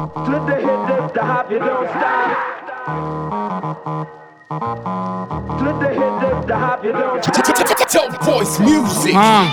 Flip the hit, dip the hop, you don't stop. Flip the hit, dip the hop, you don't stop. Dope Boys Music. Ah.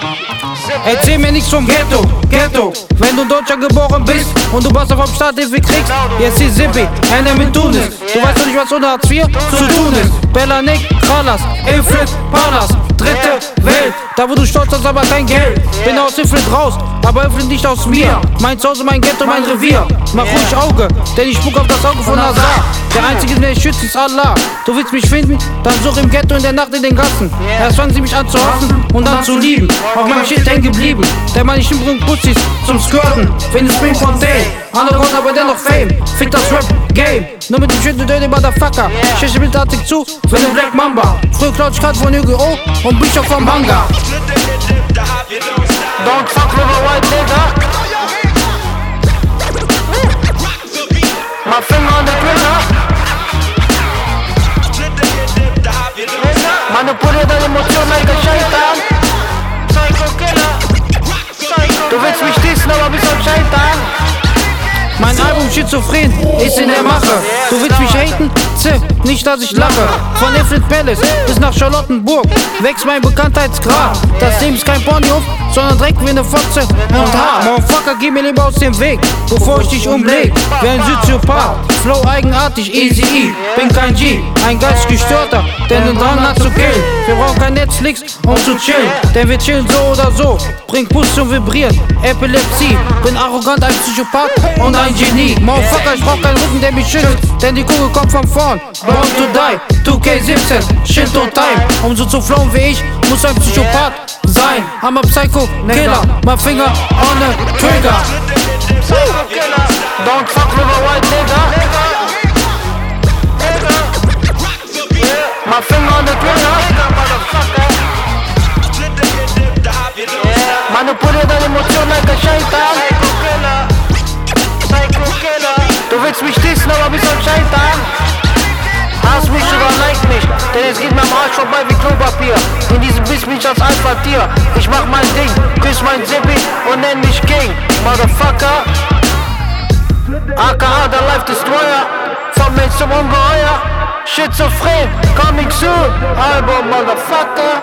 Erzähl mir nichts vom Ghetto, Ghetto. Wenn du in Deutschland geboren bist und du was auf dem Starthilfe kriegst, jetzt hier Sippi, einer mit Tunis. Du weißt doch nicht, was unter Hartz IV zu tun ist. Bella Nick, Kralas, Inflit, Palas, dritte Welt. Da wo du stolz hast, aber kein Geld. Bin aus Inflit raus, aber Inflit nicht aus mir. Mein Zuhause, mein Ghetto, mein Revier. Mach ruhig Auge, denn ich spuck auf das Auge von Hazar. Der Einzige, der mich schützt, ist Allah. Du willst mich finden, dann such im Ghetto in der Nacht in den Gassen. Erst fangen sie mich an zu hassen und dann zu lieben. Auf meinem Shit hängen geblieben. Der Mann, ich bringt Pussys zum Skirten. Es Spring Fontaine. Underground, aber dennoch Fame. Fick das Rap-Game. Nur mit dem du dirty Motherfucker. Schäche bildartig zu, für den Black Mamba. Früher klaut ich Karte von Yu-Gi-Oh! und Bücher vom Manga. Don't fuck with a white nigga. My finger on the trigger. Flip the hit, dip the hop, you don't stop. Manipuliert deine Emotionen like ein. Psycho Killer. Du willst mich dissen, aber bist ein Scheitan. Mein Album Schizophren ist in der Mache. Du willst mich haten? Zeh, nicht dass ich lache. Von Infant Palace bis nach Charlottenburg wächst mein Bekanntheitsgrad. Das Leben ist kein Ponyhof, sondern Dreck wie eine Fotze und Haar. Motherfucker, geh mir lieber aus dem Weg, bevor ich dich umleg. Wie ein Soziopath, Flow eigenartig, easy E. Bin kein G, ein geistig gestörter, der den Drang hat zu killen. Wir brauchen kein Netflix, um zu chillen, denn wir chillen so oder so. Bring Puss zum Vibrieren, Epilepsie. Bin arrogant, ein Psychopath und ein Genie. Motherfucker, ich brauch keinen Rücken, der mich schützt, denn die Kugel kommt von vorn. Born to die, 2K17, Shinto Time. Um so zu flowen wie ich, muss ein Psychopath sein. I'm a Psycho Killer, my finger on the trigger. Don't fuck with a white nigga. My finger on the trigger. Stop. Manipuliert deine Emotionen like ein denn es geht mir am Arsch vorbei wie Klopapier. In diesem Biss bin ich als Alpha-Tier. Ich mach mein Ding, küss mein Zippi und nenn mich King. Motherfucker. AKA der Life Destroyer. Vom Mensch zum Ungeheuer. Schizophren, coming soon. Album, Motherfucker.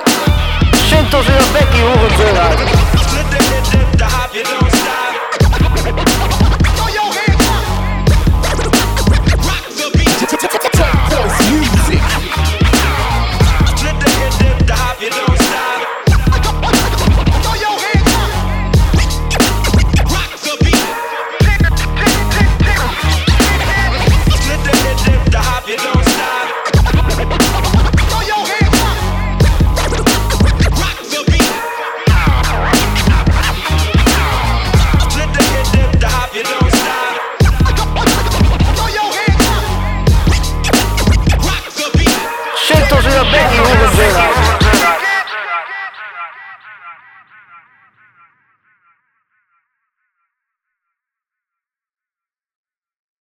Shintos wieder weg, die Hurensöhne. Flip